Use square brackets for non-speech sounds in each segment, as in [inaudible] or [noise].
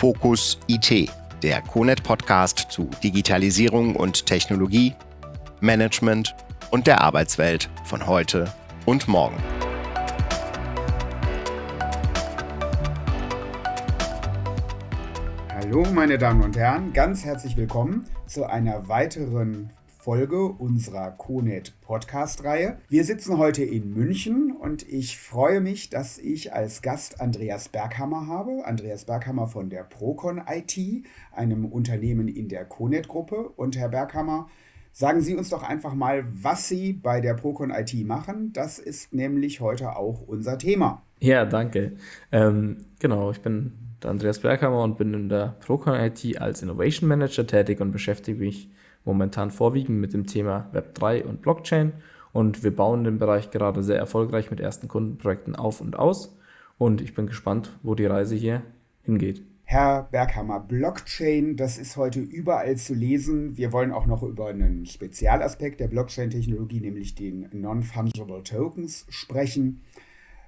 Fokus IT, der CONET Podcast zu Digitalisierung und Technologie, Management und der Arbeitswelt von heute und morgen. Hallo meine Damen und Herren, ganz herzlich willkommen zu einer weiteren Folge unserer CONET Podcast-Reihe. Wir sitzen heute in München und ich freue mich, dass ich als Gast Andreas Berghammer habe. Andreas Berghammer von der Procon IT, einem Unternehmen in der CONET-Gruppe. Und Herr Berghammer, sagen Sie uns doch einfach mal, was Sie bei der Procon IT machen. Das ist nämlich heute auch unser Thema. Ja, danke. Ähm, genau, ich bin Andreas Berghammer und bin in der Procon IT als Innovation Manager tätig und beschäftige mich momentan vorwiegend mit dem Thema Web3 und Blockchain und wir bauen den Bereich gerade sehr erfolgreich mit ersten Kundenprojekten auf und aus und ich bin gespannt, wo die Reise hier hingeht. Herr Berghammer, Blockchain, das ist heute überall zu lesen. Wir wollen auch noch über einen Spezialaspekt der Blockchain-Technologie, nämlich den Non-Fungible Tokens, sprechen.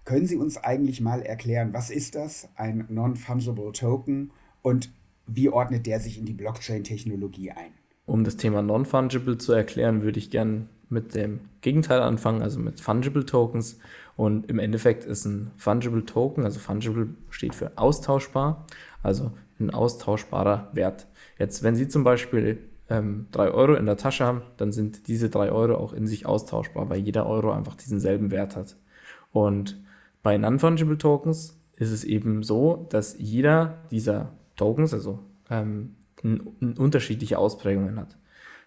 Können Sie uns eigentlich mal erklären, was ist das, ein Non-Fungible Token und wie ordnet der sich in die Blockchain-Technologie ein? Um das Thema Non-Fungible zu erklären, würde ich gerne mit dem Gegenteil anfangen, also mit Fungible Tokens. Und im Endeffekt ist ein Fungible Token, also Fungible steht für austauschbar, also ein austauschbarer Wert. Jetzt, wenn Sie zum Beispiel ähm, 3 Euro in der Tasche haben, dann sind diese 3 Euro auch in sich austauschbar, weil jeder Euro einfach diesen selben Wert hat. Und bei Non-Fungible Tokens ist es eben so, dass jeder dieser Tokens, also ähm, unterschiedliche Ausprägungen hat.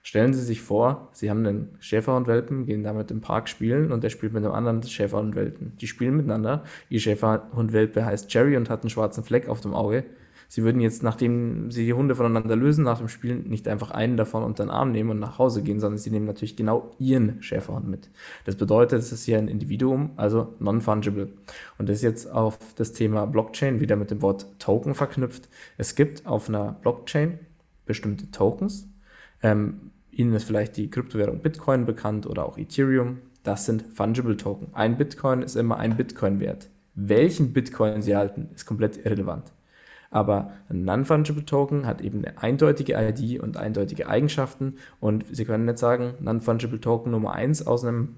Stellen Sie sich vor, Sie haben einen Schäferhundwelpen, gehen damit im Park spielen und der spielt mit einem anderen Schäferhundwelpen. Die spielen miteinander. Ihr Schäferhundwelpe heißt Jerry und hat einen schwarzen Fleck auf dem Auge. Sie würden jetzt, nachdem Sie die Hunde voneinander lösen nach dem Spielen, nicht einfach einen davon unter den Arm nehmen und nach Hause gehen, sondern Sie nehmen natürlich genau Ihren Schäferhund mit. Das bedeutet, es ist hier ein Individuum, also non-fungible. Und das ist jetzt auf das Thema Blockchain wieder mit dem Wort Token verknüpft. Es gibt auf einer Blockchain bestimmte Tokens. Ähm, Ihnen ist vielleicht die Kryptowährung Bitcoin bekannt oder auch Ethereum. Das sind Fungible Token. Ein Bitcoin ist immer ein Bitcoin wert. Welchen Bitcoin Sie halten, ist komplett irrelevant. Aber ein Non-Fungible Token hat eben eine eindeutige ID und eindeutige Eigenschaften und Sie können nicht sagen, Non-Fungible Token Nummer 1 aus einem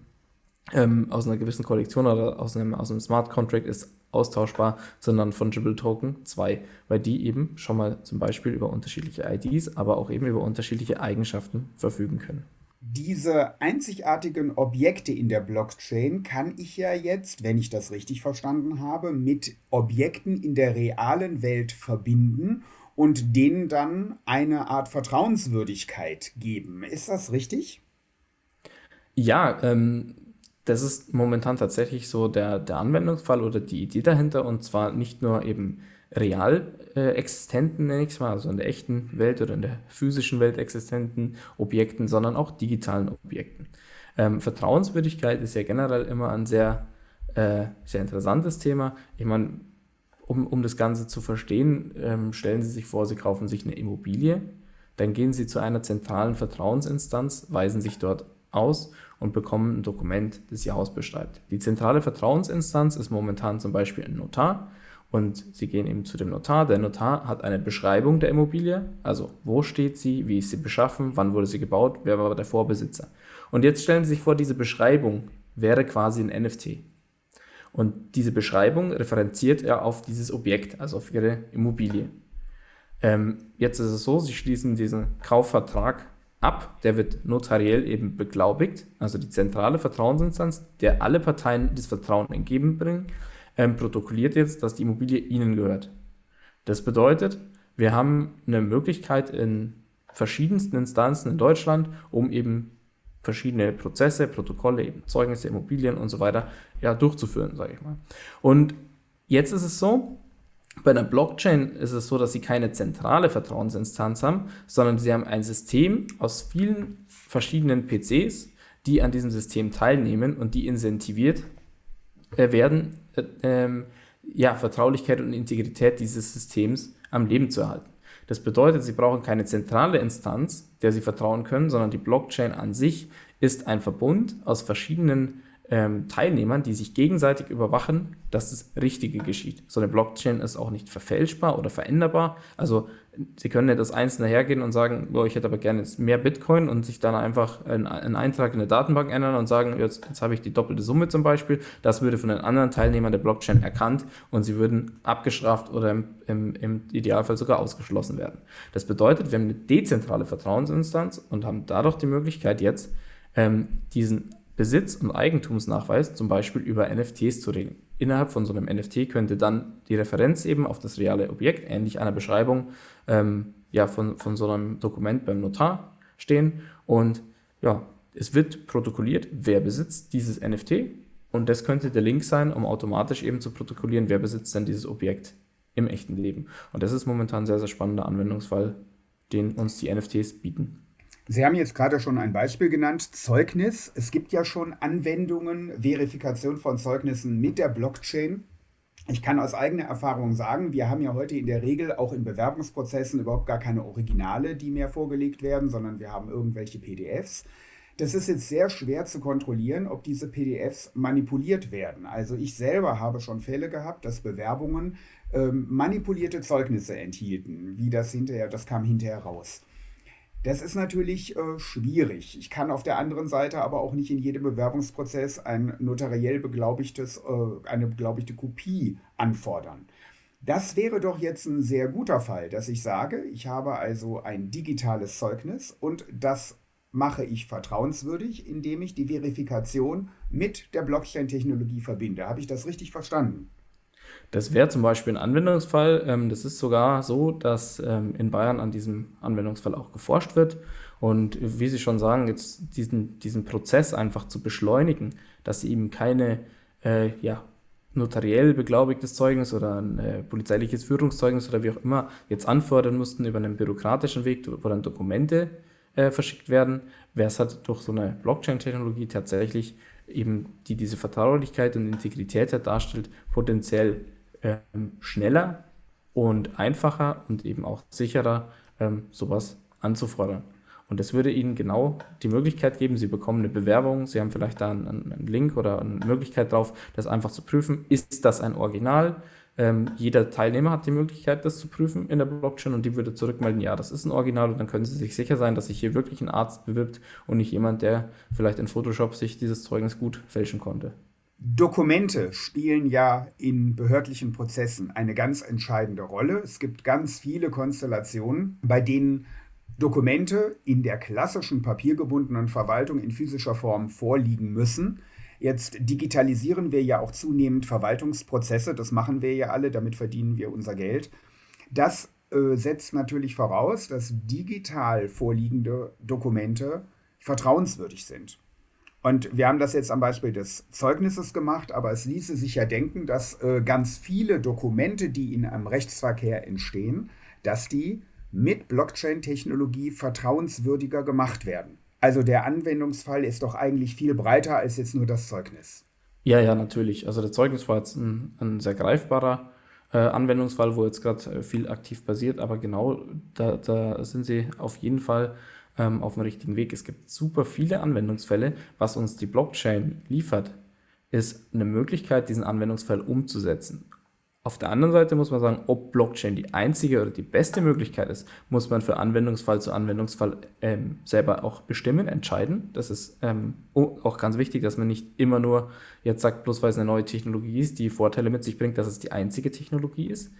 ähm, aus einer gewissen Kollektion oder aus einem, aus einem Smart Contract ist austauschbar, sondern Fungible Token 2, weil die eben schon mal zum Beispiel über unterschiedliche IDs, aber auch eben über unterschiedliche Eigenschaften verfügen können. Diese einzigartigen Objekte in der Blockchain kann ich ja jetzt, wenn ich das richtig verstanden habe, mit Objekten in der realen Welt verbinden und denen dann eine Art Vertrauenswürdigkeit geben. Ist das richtig? Ja, ähm, das ist momentan tatsächlich so der, der Anwendungsfall oder die Idee dahinter und zwar nicht nur eben real äh, existenten, nenne ich es mal, also in der echten Welt oder in der physischen Welt existenten Objekten, sondern auch digitalen Objekten. Ähm, Vertrauenswürdigkeit ist ja generell immer ein sehr, äh, sehr interessantes Thema. Ich meine, um, um das Ganze zu verstehen, ähm, stellen Sie sich vor, Sie kaufen sich eine Immobilie, dann gehen Sie zu einer zentralen Vertrauensinstanz, weisen sich dort aus und bekommen ein Dokument, das ihr Haus beschreibt. Die zentrale Vertrauensinstanz ist momentan zum Beispiel ein Notar und Sie gehen eben zu dem Notar. Der Notar hat eine Beschreibung der Immobilie, also wo steht sie, wie ist sie beschaffen, wann wurde sie gebaut, wer war der Vorbesitzer. Und jetzt stellen Sie sich vor, diese Beschreibung wäre quasi ein NFT. Und diese Beschreibung referenziert er auf dieses Objekt, also auf Ihre Immobilie. Ähm, jetzt ist es so, Sie schließen diesen Kaufvertrag ab, der wird notariell eben beglaubigt, also die zentrale Vertrauensinstanz, der alle Parteien das Vertrauen entgegenbringen, ähm, protokolliert jetzt, dass die Immobilie ihnen gehört. Das bedeutet, wir haben eine Möglichkeit in verschiedensten Instanzen in Deutschland, um eben verschiedene Prozesse, Protokolle, eben Zeugnisse, Immobilien und so weiter ja, durchzuführen, sage ich mal. Und jetzt ist es so, bei einer Blockchain ist es so, dass sie keine zentrale Vertrauensinstanz haben, sondern sie haben ein System aus vielen verschiedenen PCs, die an diesem System teilnehmen und die incentiviert äh, werden, äh, ähm, ja, Vertraulichkeit und Integrität dieses Systems am Leben zu erhalten. Das bedeutet, sie brauchen keine zentrale Instanz, der sie vertrauen können, sondern die Blockchain an sich ist ein Verbund aus verschiedenen ähm, Teilnehmern, die sich gegenseitig überwachen, dass das Richtige geschieht. So eine Blockchain ist auch nicht verfälschbar oder veränderbar. Also Sie können nicht das Einzelne hergehen und sagen, boah, ich hätte aber gerne jetzt mehr Bitcoin und sich dann einfach einen, einen Eintrag in der Datenbank ändern und sagen, jetzt, jetzt habe ich die doppelte Summe zum Beispiel. Das würde von den anderen Teilnehmern der Blockchain erkannt und sie würden abgestraft oder im, im, im Idealfall sogar ausgeschlossen werden. Das bedeutet, wir haben eine dezentrale Vertrauensinstanz und haben dadurch die Möglichkeit jetzt, ähm, diesen Besitz- und Eigentumsnachweis zum Beispiel über NFTs zu regeln. Innerhalb von so einem NFT könnte dann die Referenz eben auf das reale Objekt, ähnlich einer Beschreibung ähm, ja, von, von so einem Dokument beim Notar stehen. Und ja, es wird protokolliert, wer besitzt dieses NFT. Und das könnte der Link sein, um automatisch eben zu protokollieren, wer besitzt denn dieses Objekt im echten Leben. Und das ist momentan ein sehr, sehr spannender Anwendungsfall, den uns die NFTs bieten. Sie haben jetzt gerade schon ein Beispiel genannt, Zeugnis. Es gibt ja schon Anwendungen, Verifikation von Zeugnissen mit der Blockchain. Ich kann aus eigener Erfahrung sagen, wir haben ja heute in der Regel auch in Bewerbungsprozessen überhaupt gar keine Originale, die mehr vorgelegt werden, sondern wir haben irgendwelche PDFs. Das ist jetzt sehr schwer zu kontrollieren, ob diese PDFs manipuliert werden. Also ich selber habe schon Fälle gehabt, dass Bewerbungen ähm, manipulierte Zeugnisse enthielten. Wie das hinterher, das kam hinterher raus. Das ist natürlich äh, schwierig. Ich kann auf der anderen Seite aber auch nicht in jedem Bewerbungsprozess ein notariell beglaubigtes, äh, eine beglaubigte Kopie anfordern. Das wäre doch jetzt ein sehr guter Fall, dass ich sage, ich habe also ein digitales Zeugnis und das mache ich vertrauenswürdig, indem ich die Verifikation mit der Blockchain-Technologie verbinde. Habe ich das richtig verstanden? Das wäre zum Beispiel ein Anwendungsfall. Ähm, das ist sogar so, dass ähm, in Bayern an diesem Anwendungsfall auch geforscht wird. Und wie Sie schon sagen, jetzt diesen, diesen Prozess einfach zu beschleunigen, dass Sie eben keine äh, ja, notariell beglaubigtes Zeugnis oder ein äh, polizeiliches Führungszeugnis oder wie auch immer jetzt anfordern mussten über einen bürokratischen Weg, wo dann Dokumente äh, verschickt werden, wäre es halt durch so eine Blockchain-Technologie tatsächlich eben, die diese Vertraulichkeit und Integrität darstellt, potenziell ähm, schneller und einfacher und eben auch sicherer ähm, sowas anzufordern. Und das würde Ihnen genau die Möglichkeit geben, Sie bekommen eine Bewerbung, Sie haben vielleicht da einen, einen Link oder eine Möglichkeit drauf, das einfach zu prüfen. Ist das ein Original? Ähm, jeder Teilnehmer hat die Möglichkeit, das zu prüfen in der Blockchain und die würde zurückmelden, ja, das ist ein Original und dann können Sie sich sicher sein, dass sich hier wirklich ein Arzt bewirbt und nicht jemand, der vielleicht in Photoshop sich dieses Zeugnis gut fälschen konnte. Dokumente spielen ja in behördlichen Prozessen eine ganz entscheidende Rolle. Es gibt ganz viele Konstellationen, bei denen Dokumente in der klassischen papiergebundenen Verwaltung in physischer Form vorliegen müssen. Jetzt digitalisieren wir ja auch zunehmend Verwaltungsprozesse, das machen wir ja alle, damit verdienen wir unser Geld. Das äh, setzt natürlich voraus, dass digital vorliegende Dokumente vertrauenswürdig sind. Und wir haben das jetzt am Beispiel des Zeugnisses gemacht, aber es ließe sich ja denken, dass äh, ganz viele Dokumente, die in einem Rechtsverkehr entstehen, dass die mit Blockchain-Technologie vertrauenswürdiger gemacht werden. Also der Anwendungsfall ist doch eigentlich viel breiter als jetzt nur das Zeugnis. Ja, ja, natürlich. Also der Zeugnis war jetzt ein, ein sehr greifbarer äh, Anwendungsfall, wo jetzt gerade äh, viel aktiv passiert, aber genau da, da sind sie auf jeden Fall ähm, auf dem richtigen Weg. Es gibt super viele Anwendungsfälle. Was uns die Blockchain liefert, ist eine Möglichkeit, diesen Anwendungsfall umzusetzen. Auf der anderen Seite muss man sagen, ob Blockchain die einzige oder die beste Möglichkeit ist, muss man für Anwendungsfall zu Anwendungsfall ähm, selber auch bestimmen, entscheiden. Das ist ähm, auch ganz wichtig, dass man nicht immer nur jetzt sagt, bloß weil es eine neue Technologie ist, die Vorteile mit sich bringt, dass es die einzige Technologie ist,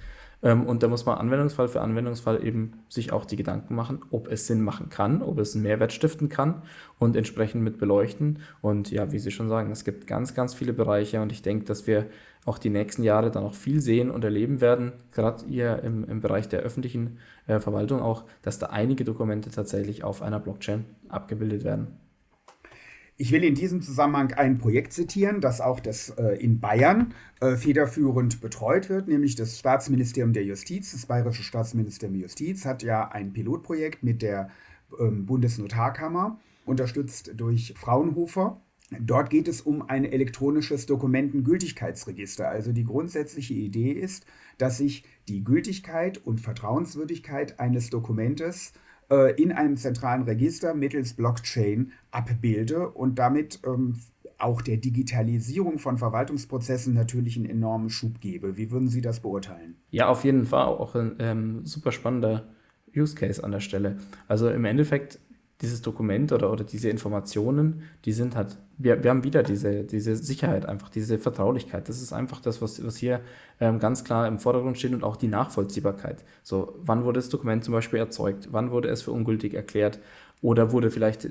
und da muss man Anwendungsfall für Anwendungsfall eben sich auch die Gedanken machen, ob es Sinn machen kann, ob es einen Mehrwert stiften kann und entsprechend mit beleuchten. Und ja, wie Sie schon sagen, es gibt ganz, ganz viele Bereiche und ich denke, dass wir auch die nächsten Jahre dann auch viel sehen und erleben werden, gerade hier im, im Bereich der öffentlichen äh, Verwaltung auch, dass da einige Dokumente tatsächlich auf einer Blockchain abgebildet werden. Ich will in diesem Zusammenhang ein Projekt zitieren, das auch das, äh, in Bayern äh, federführend betreut wird, nämlich das Staatsministerium der Justiz. Das Bayerische Staatsministerium der Justiz hat ja ein Pilotprojekt mit der ähm, Bundesnotarkammer, unterstützt durch Fraunhofer. Dort geht es um ein elektronisches Dokumentengültigkeitsregister. Also die grundsätzliche Idee ist, dass sich die Gültigkeit und Vertrauenswürdigkeit eines Dokumentes äh, in einem zentralen Register mittels Blockchain abbilde und damit ähm, auch der Digitalisierung von Verwaltungsprozessen natürlich einen enormen Schub gebe. Wie würden Sie das beurteilen? Ja, auf jeden Fall auch ein ähm, super spannender Use Case an der Stelle. Also im Endeffekt dieses Dokument oder, oder diese Informationen, die sind halt, wir, wir haben wieder diese, diese Sicherheit einfach, diese Vertraulichkeit. Das ist einfach das, was, was hier ähm, ganz klar im Vordergrund steht und auch die Nachvollziehbarkeit. So, wann wurde das Dokument zum Beispiel erzeugt? Wann wurde es für ungültig erklärt? Oder wurde vielleicht,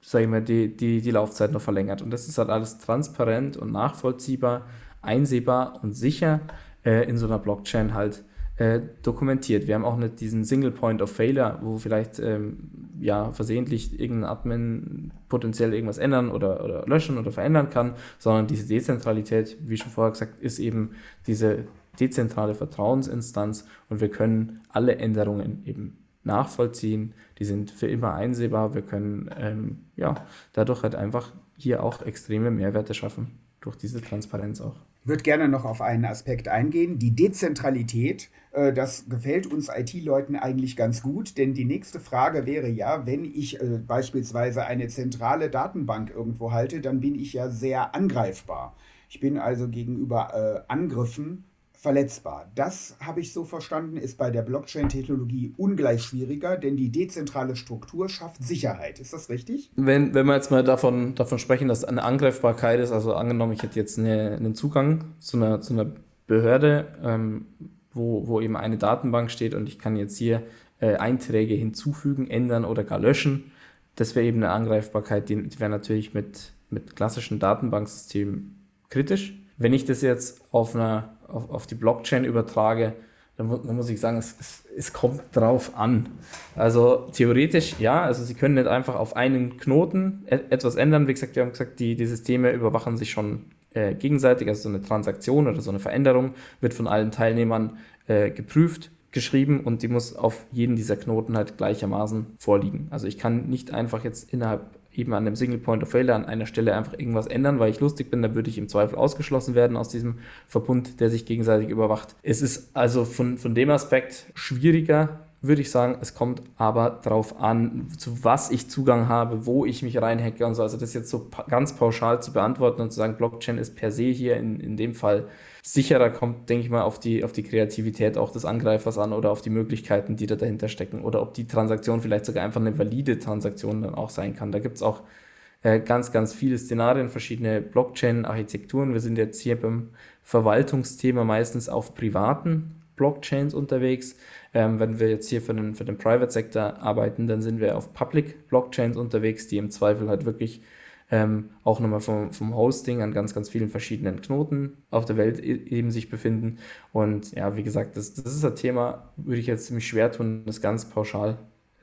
sage ich mal, die, die, die Laufzeit noch verlängert? Und das ist halt alles transparent und nachvollziehbar, einsehbar und sicher äh, in so einer Blockchain halt äh, dokumentiert. Wir haben auch nicht diesen Single Point of Failure, wo vielleicht ähm, ja versehentlich irgendein Admin potenziell irgendwas ändern oder, oder löschen oder verändern kann, sondern diese Dezentralität, wie schon vorher gesagt, ist eben diese dezentrale Vertrauensinstanz und wir können alle Änderungen eben nachvollziehen, die sind für immer einsehbar, wir können ähm, ja dadurch halt einfach hier auch extreme Mehrwerte schaffen, durch diese Transparenz auch. Ich würde gerne noch auf einen Aspekt eingehen, die Dezentralität. Äh, das gefällt uns IT-Leuten eigentlich ganz gut, denn die nächste Frage wäre ja, wenn ich äh, beispielsweise eine zentrale Datenbank irgendwo halte, dann bin ich ja sehr angreifbar. Ich bin also gegenüber äh, Angriffen verletzbar. Das habe ich so verstanden, ist bei der Blockchain-Technologie ungleich schwieriger, denn die dezentrale Struktur schafft Sicherheit. Ist das richtig? Wenn, wenn wir jetzt mal davon, davon sprechen, dass eine Angreifbarkeit ist, also angenommen, ich hätte jetzt eine, einen Zugang zu einer, zu einer Behörde, ähm, wo, wo eben eine Datenbank steht und ich kann jetzt hier äh, Einträge hinzufügen, ändern oder gar löschen. Das wäre eben eine Angreifbarkeit, die, die wäre natürlich mit, mit klassischen Datenbanksystemen kritisch. Wenn ich das jetzt auf einer auf, auf die Blockchain übertrage, dann, dann muss ich sagen, es, es, es, kommt drauf an. Also theoretisch ja, also Sie können nicht einfach auf einen Knoten etwas ändern. Wie gesagt, wir haben gesagt, die, die Systeme überwachen sich schon äh, gegenseitig, also so eine Transaktion oder so eine Veränderung wird von allen Teilnehmern äh, geprüft, geschrieben und die muss auf jeden dieser Knoten halt gleichermaßen vorliegen. Also ich kann nicht einfach jetzt innerhalb eben an dem Single Point of Failure an einer Stelle einfach irgendwas ändern, weil ich lustig bin, dann würde ich im Zweifel ausgeschlossen werden aus diesem Verbund, der sich gegenseitig überwacht. Es ist also von, von dem Aspekt schwieriger, würde ich sagen. Es kommt aber darauf an, zu was ich Zugang habe, wo ich mich reinhacke und so. Also das jetzt so ganz pauschal zu beantworten und zu sagen, Blockchain ist per se hier in, in dem Fall sicherer kommt, denke ich mal, auf die, auf die Kreativität auch des Angreifers an oder auf die Möglichkeiten, die da dahinter stecken. Oder ob die Transaktion vielleicht sogar einfach eine valide Transaktion dann auch sein kann. Da gibt es auch äh, ganz, ganz viele Szenarien, verschiedene Blockchain-Architekturen. Wir sind jetzt hier beim Verwaltungsthema meistens auf privaten Blockchains unterwegs. Ähm, wenn wir jetzt hier für den, für den Private-Sektor arbeiten, dann sind wir auf Public Blockchains unterwegs, die im Zweifel halt wirklich ähm, auch nochmal vom, vom Hosting an ganz, ganz vielen verschiedenen Knoten auf der Welt e-, eben sich befinden. Und ja, wie gesagt, das, das ist ein Thema, würde ich jetzt ziemlich schwer tun, das ganz pauschal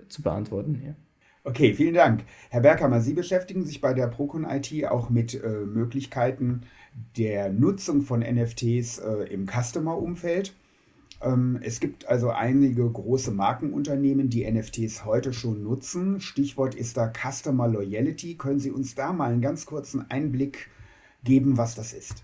zu beantworten hier. Okay, vielen Dank. Herr Berghammer, Sie beschäftigen sich bei der Procon IT auch mit äh, Möglichkeiten der Nutzung von NFTs äh, im Customer-Umfeld. Ähm, es gibt also einige große Markenunternehmen, die NFTs heute schon nutzen. Stichwort ist da Customer Loyalty. Können Sie uns da mal einen ganz kurzen Einblick geben, was das ist?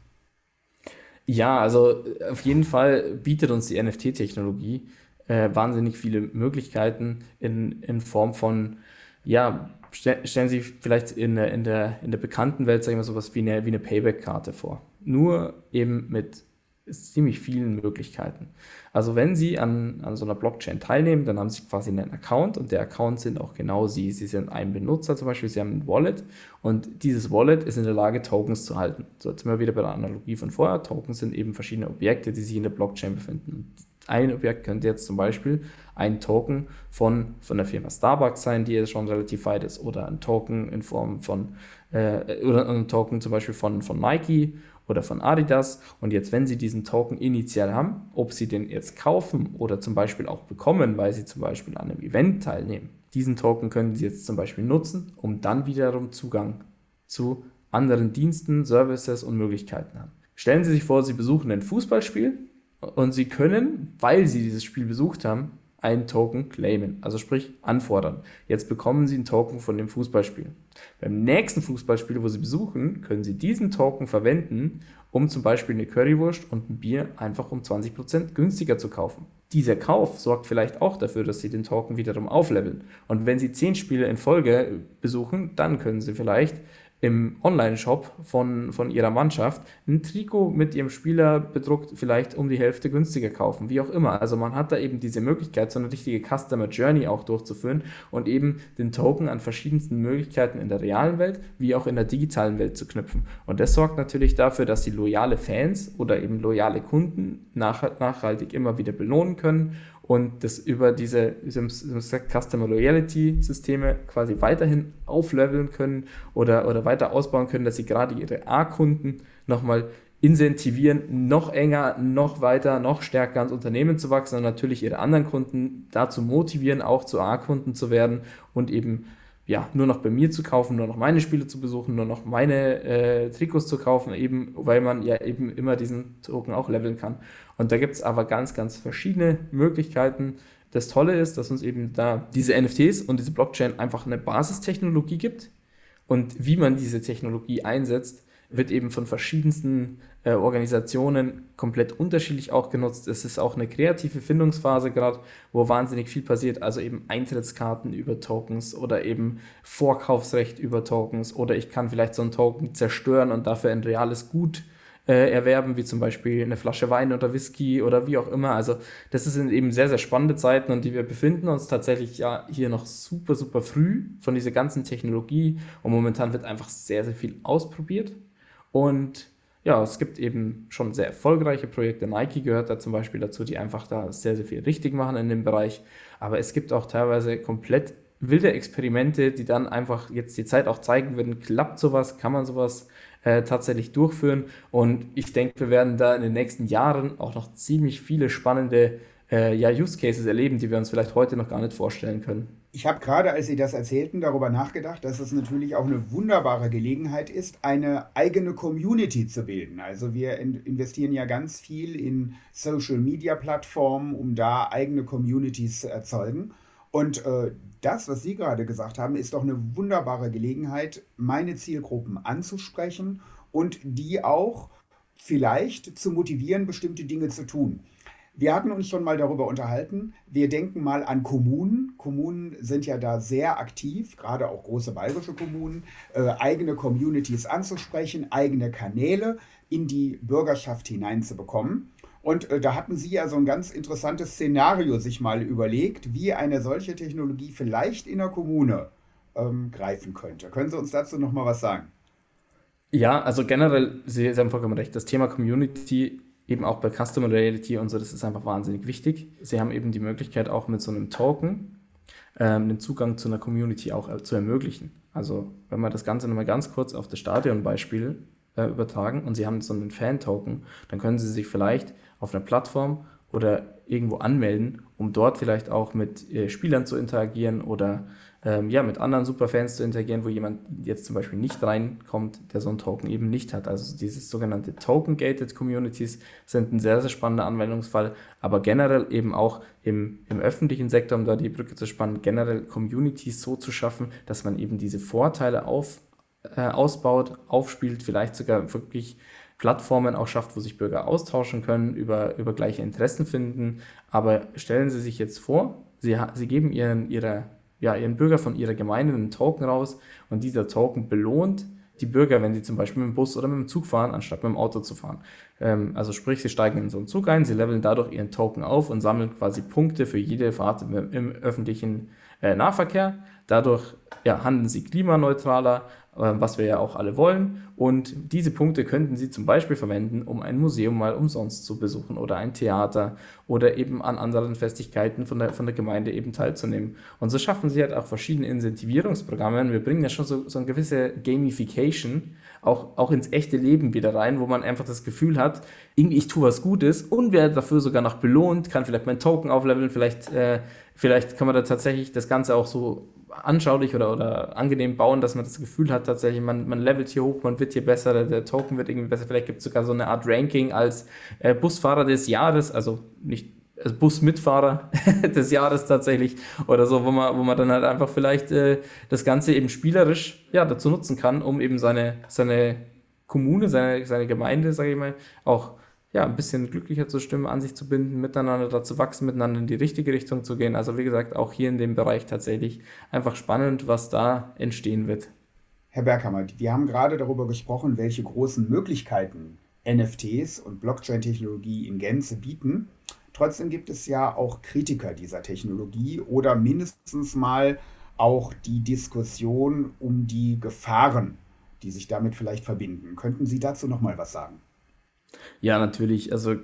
Ja, also auf jeden Fall bietet uns die NFT-Technologie äh, wahnsinnig viele Möglichkeiten in, in Form von, ja, stellen Sie vielleicht in der, in der, in der bekannten Welt, sagen wir sowas wie eine, wie eine Payback-Karte vor. Nur eben mit ziemlich vielen Möglichkeiten. Also wenn Sie an, an so einer Blockchain teilnehmen, dann haben Sie quasi einen Account und der Account sind auch genau Sie. Sie sind ein Benutzer zum Beispiel, Sie haben ein Wallet und dieses Wallet ist in der Lage, Tokens zu halten. So, jetzt sind wir wieder bei der Analogie von vorher. Tokens sind eben verschiedene Objekte, die sich in der Blockchain befinden. Ein Objekt könnte jetzt zum Beispiel ein Token von, von der Firma Starbucks sein, die jetzt schon relativ weit ist, oder ein Token in Form von, äh, oder ein Token zum Beispiel von, von Nike oder von Adidas. Und jetzt, wenn Sie diesen Token initial haben, ob Sie den jetzt kaufen oder zum Beispiel auch bekommen, weil Sie zum Beispiel an einem Event teilnehmen, diesen Token können Sie jetzt zum Beispiel nutzen, um dann wiederum Zugang zu anderen Diensten, Services und Möglichkeiten haben. Stellen Sie sich vor, Sie besuchen ein Fußballspiel und Sie können, weil Sie dieses Spiel besucht haben, einen Token claimen, also sprich anfordern. Jetzt bekommen Sie einen Token von dem Fußballspiel. Beim nächsten Fußballspiel, wo Sie besuchen, können Sie diesen Token verwenden, um zum Beispiel eine Currywurst und ein Bier einfach um 20% günstiger zu kaufen. Dieser Kauf sorgt vielleicht auch dafür, dass Sie den Token wiederum aufleveln. Und wenn Sie 10 Spiele in Folge besuchen, dann können Sie vielleicht im Online-Shop von, von ihrer Mannschaft ein Trikot mit ihrem Spieler bedruckt vielleicht um die Hälfte günstiger kaufen, wie auch immer. Also man hat da eben diese Möglichkeit, so eine richtige Customer Journey auch durchzuführen und eben den Token an verschiedensten Möglichkeiten in der realen Welt wie auch in der digitalen Welt zu knüpfen. Und das sorgt natürlich dafür, dass sie loyale Fans oder eben loyale Kunden nach, nachhaltig immer wieder belohnen können und das über diese, Customer Loyalty Systeme quasi weiterhin aufleveln können oder, oder weiter ausbauen können, dass sie gerade ihre A-Kunden nochmal incentivieren, noch enger, noch weiter, noch stärker ans Unternehmen zu wachsen und natürlich ihre anderen Kunden dazu motivieren, auch zu A-Kunden zu werden und eben ja, nur noch bei mir zu kaufen, nur noch meine Spiele zu besuchen, nur noch meine äh, Trikots zu kaufen, eben weil man ja eben immer diesen Token auch leveln kann. Und da gibt es aber ganz, ganz verschiedene Möglichkeiten. Das Tolle ist, dass uns eben da diese NFTs und diese Blockchain einfach eine Basistechnologie gibt. Und wie man diese Technologie einsetzt, wird eben von verschiedensten äh, Organisationen komplett unterschiedlich auch genutzt. Es ist auch eine kreative Findungsphase gerade, wo wahnsinnig viel passiert. Also eben Eintrittskarten über Tokens oder eben Vorkaufsrecht über Tokens oder ich kann vielleicht so einen Token zerstören und dafür ein reales Gut äh, erwerben, wie zum Beispiel eine Flasche Wein oder Whisky oder wie auch immer. Also das sind eben sehr, sehr spannende Zeiten und die wir befinden uns tatsächlich ja hier noch super, super früh von dieser ganzen Technologie und momentan wird einfach sehr, sehr viel ausprobiert und ja, es gibt eben schon sehr erfolgreiche Projekte. Nike gehört da zum Beispiel dazu, die einfach da sehr, sehr viel richtig machen in dem Bereich. Aber es gibt auch teilweise komplett wilde Experimente, die dann einfach jetzt die Zeit auch zeigen würden, klappt sowas, kann man sowas äh, tatsächlich durchführen. Und ich denke, wir werden da in den nächsten Jahren auch noch ziemlich viele spannende äh, ja, Use Cases erleben, die wir uns vielleicht heute noch gar nicht vorstellen können. Ich habe gerade, als Sie das erzählten, darüber nachgedacht, dass es natürlich auch eine wunderbare Gelegenheit ist, eine eigene Community zu bilden. Also wir in investieren ja ganz viel in Social-Media-Plattformen, um da eigene Communities zu erzeugen. Und äh, das, was Sie gerade gesagt haben, ist doch eine wunderbare Gelegenheit, meine Zielgruppen anzusprechen und die auch vielleicht zu motivieren, bestimmte Dinge zu tun. Wir hatten uns schon mal darüber unterhalten. Wir denken mal an Kommunen. Kommunen sind ja da sehr aktiv, gerade auch große bayerische Kommunen, äh, eigene Communities anzusprechen, eigene Kanäle in die Bürgerschaft hineinzubekommen. Und äh, da hatten Sie ja so ein ganz interessantes Szenario sich mal überlegt, wie eine solche Technologie vielleicht in der Kommune ähm, greifen könnte. Können Sie uns dazu noch mal was sagen? Ja, also generell, Sie haben vollkommen recht, das Thema Community eben auch bei Customer Reality und so, das ist einfach wahnsinnig wichtig. Sie haben eben die Möglichkeit auch mit so einem Token ähm, den Zugang zu einer Community auch äh, zu ermöglichen. Also wenn wir das Ganze nochmal ganz kurz auf das Stadionbeispiel äh, übertragen und Sie haben so einen Fan-Token, dann können Sie sich vielleicht auf einer Plattform oder irgendwo anmelden, um dort vielleicht auch mit äh, Spielern zu interagieren oder ähm, ja, mit anderen Superfans zu interagieren, wo jemand jetzt zum Beispiel nicht reinkommt, der so einen Token eben nicht hat. Also dieses sogenannte Token-Gated Communities sind ein sehr, sehr spannender Anwendungsfall, aber generell eben auch im, im öffentlichen Sektor, um da die Brücke zu spannen, generell Communities so zu schaffen, dass man eben diese Vorteile auf, äh, ausbaut, aufspielt, vielleicht sogar wirklich Plattformen auch schafft, wo sich Bürger austauschen können, über, über gleiche Interessen finden. Aber stellen Sie sich jetzt vor, Sie, Sie geben ihren, ihrer ja, ihren Bürger von ihrer Gemeinde einen Token raus und dieser Token belohnt die Bürger, wenn sie zum Beispiel mit dem Bus oder mit dem Zug fahren, anstatt mit dem Auto zu fahren. Ähm, also sprich, sie steigen in so einen Zug ein, sie leveln dadurch ihren Token auf und sammeln quasi Punkte für jede Fahrt im, im öffentlichen äh, Nahverkehr. Dadurch ja, handeln sie klimaneutraler, äh, was wir ja auch alle wollen. Und diese Punkte könnten Sie zum Beispiel verwenden, um ein Museum mal umsonst zu besuchen oder ein Theater oder eben an anderen Festigkeiten von der, von der Gemeinde eben teilzunehmen. Und so schaffen Sie halt auch verschiedene Incentivierungsprogramme. Wir bringen ja schon so, so eine gewisse Gamification auch, auch ins echte Leben wieder rein, wo man einfach das Gefühl hat, irgendwie ich tue was Gutes und werde dafür sogar noch belohnt, kann vielleicht mein Token aufleveln, vielleicht, äh, vielleicht kann man da tatsächlich das Ganze auch so anschaulich oder, oder angenehm bauen, dass man das Gefühl hat, tatsächlich, man, man levelt hier hoch, man wird hier besser, der, der Token wird irgendwie besser. Vielleicht gibt es sogar so eine Art Ranking als äh, Busfahrer des Jahres, also nicht Busmitfahrer [laughs] des Jahres tatsächlich oder so, wo man, wo man dann halt einfach vielleicht äh, das Ganze eben spielerisch ja, dazu nutzen kann, um eben seine, seine Kommune, seine, seine Gemeinde, sage ich mal, auch ja, ein bisschen glücklicher zu stimmen, an sich zu binden, miteinander dazu wachsen, miteinander in die richtige Richtung zu gehen. Also wie gesagt, auch hier in dem Bereich tatsächlich einfach spannend, was da entstehen wird. Herr Berghammer, wir haben gerade darüber gesprochen, welche großen Möglichkeiten NFTs und Blockchain-Technologie in Gänze bieten. Trotzdem gibt es ja auch Kritiker dieser Technologie oder mindestens mal auch die Diskussion um die Gefahren, die sich damit vielleicht verbinden. Könnten Sie dazu noch mal was sagen? Ja, natürlich. Also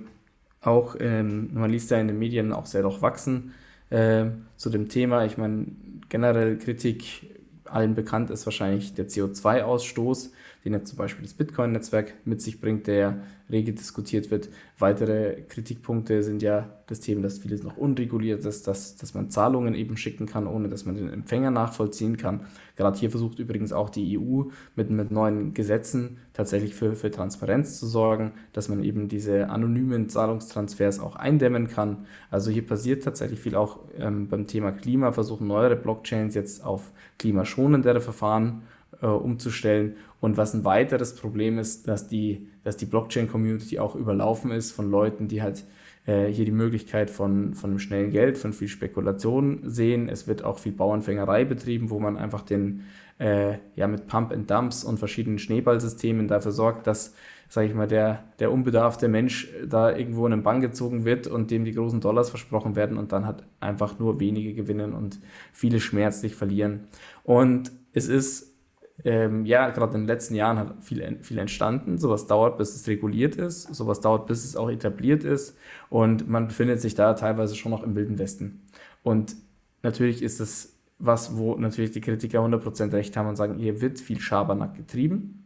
auch, ähm, man liest ja in den Medien auch sehr durchwachsen äh, zu dem Thema. Ich meine, generell Kritik allen bekannt ist wahrscheinlich der CO2-Ausstoß, den jetzt zum Beispiel das Bitcoin-Netzwerk mit sich bringt, der rege diskutiert wird. Weitere Kritikpunkte sind ja das Thema, dass vieles noch unreguliert ist, dass, dass man Zahlungen eben schicken kann, ohne dass man den Empfänger nachvollziehen kann. Gerade hier versucht übrigens auch die EU mit, mit neuen Gesetzen tatsächlich für, für Transparenz zu sorgen, dass man eben diese anonymen Zahlungstransfers auch eindämmen kann. Also hier passiert tatsächlich viel auch ähm, beim Thema Klima, versuchen neuere Blockchains jetzt auf klimaschonendere Verfahren äh, umzustellen. Und was ein weiteres Problem ist, dass die, dass die Blockchain-Community auch überlaufen ist von Leuten, die halt äh, hier die Möglichkeit von, von schnellen Geld, von viel Spekulation sehen. Es wird auch viel Bauernfängerei betrieben, wo man einfach den, äh, ja, mit Pump and Dumps und verschiedenen Schneeballsystemen dafür sorgt, dass, sage ich mal, der, der unbedarfte Mensch da irgendwo in den Bann gezogen wird und dem die großen Dollars versprochen werden und dann hat einfach nur wenige gewinnen und viele schmerzlich verlieren. Und es ist ähm, ja, gerade in den letzten Jahren hat viel, viel entstanden. Sowas dauert, bis es reguliert ist. Sowas dauert, bis es auch etabliert ist. Und man befindet sich da teilweise schon noch im Wilden Westen. Und natürlich ist es was, wo natürlich die Kritiker 100% recht haben und sagen, hier wird viel Schabernack getrieben.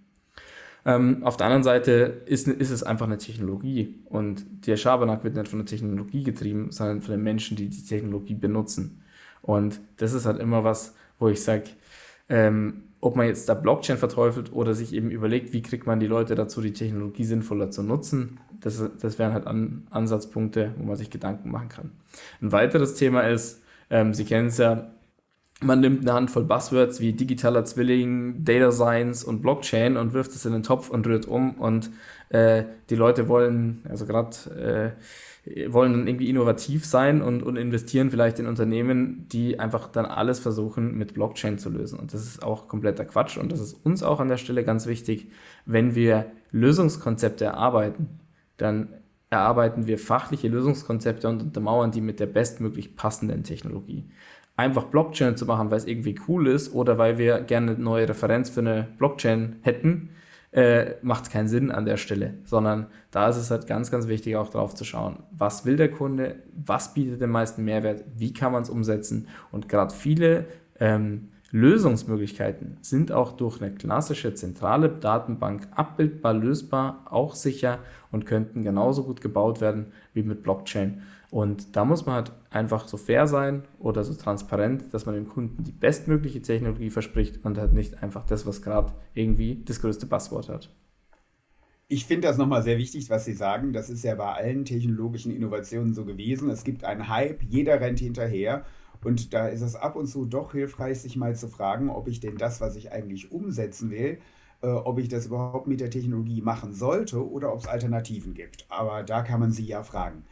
Ähm, auf der anderen Seite ist, ist es einfach eine Technologie und der Schabernack wird nicht von der Technologie getrieben, sondern von den Menschen, die die Technologie benutzen. Und das ist halt immer was, wo ich sage, ähm, ob man jetzt da Blockchain verteufelt oder sich eben überlegt, wie kriegt man die Leute dazu, die Technologie sinnvoller zu nutzen, das, das wären halt An Ansatzpunkte, wo man sich Gedanken machen kann. Ein weiteres Thema ist, ähm, Sie kennen es ja, man nimmt eine Handvoll Buzzwords wie digitaler Zwilling, Data Science und Blockchain und wirft es in den Topf und rührt um und äh, die Leute wollen, also gerade äh, wollen dann irgendwie innovativ sein und, und investieren vielleicht in Unternehmen, die einfach dann alles versuchen mit Blockchain zu lösen. Und das ist auch kompletter Quatsch. Und das ist uns auch an der Stelle ganz wichtig, wenn wir Lösungskonzepte erarbeiten, dann erarbeiten wir fachliche Lösungskonzepte und untermauern die mit der bestmöglich passenden Technologie. Einfach Blockchain zu machen, weil es irgendwie cool ist oder weil wir gerne eine neue Referenz für eine Blockchain hätten, äh, macht keinen Sinn an der Stelle, sondern da ist es halt ganz, ganz wichtig auch drauf zu schauen, was will der Kunde, was bietet den meisten Mehrwert, wie kann man es umsetzen? Und gerade viele ähm, Lösungsmöglichkeiten sind auch durch eine klassische zentrale Datenbank abbildbar, lösbar, auch sicher und könnten genauso gut gebaut werden wie mit Blockchain. Und da muss man halt einfach so fair sein oder so transparent, dass man dem Kunden die bestmögliche Technologie verspricht und halt nicht einfach das, was gerade irgendwie das größte Passwort hat. Ich finde das nochmal sehr wichtig, was Sie sagen. Das ist ja bei allen technologischen Innovationen so gewesen. Es gibt einen Hype, jeder rennt hinterher. Und da ist es ab und zu doch hilfreich, sich mal zu fragen, ob ich denn das, was ich eigentlich umsetzen will, äh, ob ich das überhaupt mit der Technologie machen sollte oder ob es Alternativen gibt. Aber da kann man Sie ja fragen.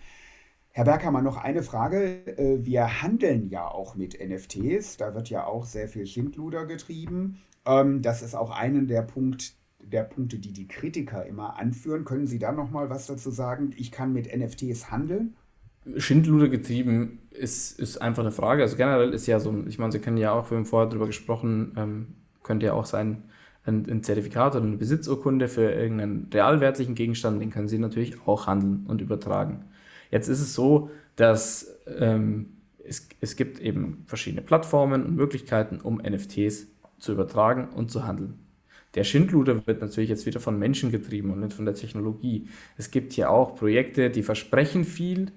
Herr Berghammer, noch eine Frage. Äh, wir handeln ja auch mit NFTs. Da wird ja auch sehr viel Schindluder getrieben. Ähm, das ist auch einer der, Punkt, der Punkte, die die Kritiker immer anführen. Können Sie da noch mal was dazu sagen? Ich kann mit NFTs handeln? Schindluder getrieben ist, ist einfach eine Frage. Also generell ist ja so, ich meine, Sie kennen ja auch, wir haben vorher darüber gesprochen, ähm, könnte ja auch sein, ein, ein Zertifikat oder eine Besitzurkunde für irgendeinen realwertlichen Gegenstand, den können Sie natürlich auch handeln und übertragen. Jetzt ist es so, dass ähm, es, es gibt eben verschiedene Plattformen und Möglichkeiten, um NFTs zu übertragen und zu handeln. Der Schindluder wird natürlich jetzt wieder von Menschen getrieben und nicht von der Technologie. Es gibt hier auch Projekte, die versprechen viel.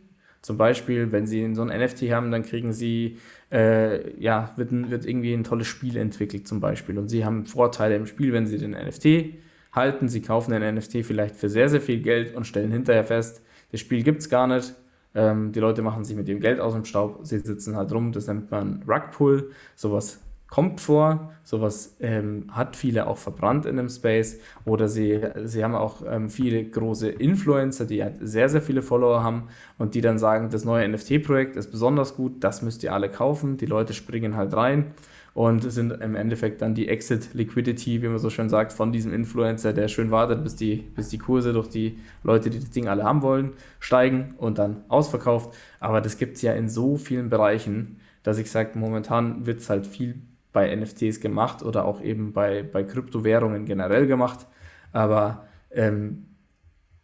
Zum Beispiel, wenn Sie so ein NFT haben, dann kriegen Sie, äh, ja, wird, wird irgendwie ein tolles Spiel entwickelt zum Beispiel. Und Sie haben Vorteile im Spiel, wenn Sie den NFT halten. Sie kaufen den NFT vielleicht für sehr, sehr viel Geld und stellen hinterher fest, das Spiel gibt es gar nicht. Ähm, die Leute machen sich mit dem Geld aus dem Staub, sie sitzen halt rum, das nennt man Rugpull. Sowas kommt vor. Sowas ähm, hat viele auch verbrannt in dem Space. Oder sie, sie haben auch ähm, viele große Influencer, die halt sehr, sehr viele Follower haben und die dann sagen, das neue NFT-Projekt ist besonders gut, das müsst ihr alle kaufen. Die Leute springen halt rein und sind im Endeffekt dann die Exit Liquidity, wie man so schön sagt, von diesem Influencer, der schön wartet, bis die, bis die Kurse durch die Leute, die das Ding alle haben wollen, steigen und dann ausverkauft. Aber das gibt es ja in so vielen Bereichen, dass ich sage, momentan wird es halt viel bei NFTs gemacht oder auch eben bei, bei Kryptowährungen generell gemacht. Aber ähm,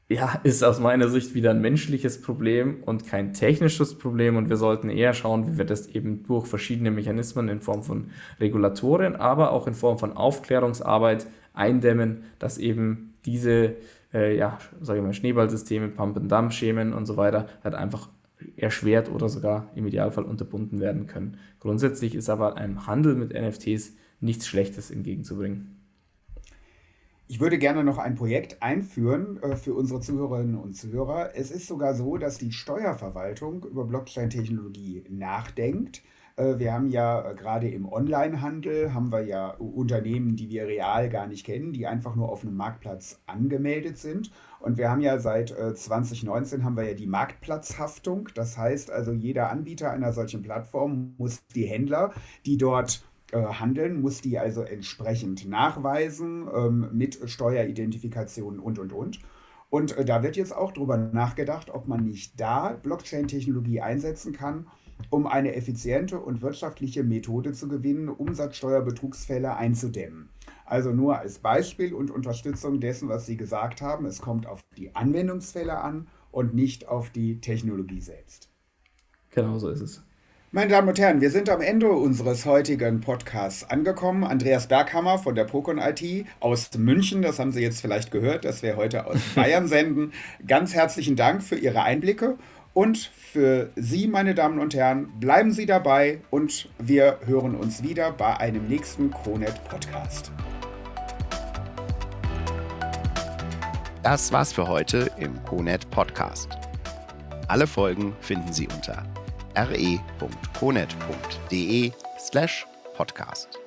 ja, ist aus meiner Sicht wieder ein menschliches Problem und kein technisches Problem. Und wir sollten eher schauen, wie wir das eben durch verschiedene Mechanismen in Form von Regulatorien, aber auch in Form von Aufklärungsarbeit eindämmen, dass eben diese, äh, ja, sage ich mal, Schneeballsysteme, Pump-and-Dump-Schemen und so weiter halt einfach erschwert oder sogar im Idealfall unterbunden werden können. Grundsätzlich ist aber einem Handel mit NFTs nichts Schlechtes entgegenzubringen. Ich würde gerne noch ein Projekt einführen äh, für unsere Zuhörerinnen und Zuhörer. Es ist sogar so, dass die Steuerverwaltung über Blockchain-Technologie nachdenkt. Äh, wir haben ja äh, gerade im Onlinehandel haben wir ja Unternehmen, die wir real gar nicht kennen, die einfach nur auf einem Marktplatz angemeldet sind. Und wir haben ja seit 2019 haben wir ja die Marktplatzhaftung. Das heißt also, jeder Anbieter einer solchen Plattform muss die Händler, die dort äh, handeln, muss die also entsprechend nachweisen ähm, mit Steueridentifikation und, und, und. Und äh, da wird jetzt auch drüber nachgedacht, ob man nicht da Blockchain-Technologie einsetzen kann, um eine effiziente und wirtschaftliche Methode zu gewinnen, Umsatzsteuerbetrugsfälle einzudämmen. Also nur als Beispiel und Unterstützung dessen, was Sie gesagt haben, es kommt auf die Anwendungsfälle an und nicht auf die Technologie selbst. Genau so ist es. Meine Damen und Herren, wir sind am Ende unseres heutigen Podcasts angekommen. Andreas Berghammer von der Pokon IT aus München, das haben Sie jetzt vielleicht gehört, dass wir heute aus [laughs] Bayern senden. Ganz herzlichen Dank für Ihre Einblicke und für Sie, meine Damen und Herren, bleiben Sie dabei und wir hören uns wieder bei einem nächsten Conet Podcast. Das war's für heute im Conet Podcast. Alle Folgen finden Sie unter re.conet.de slash podcast.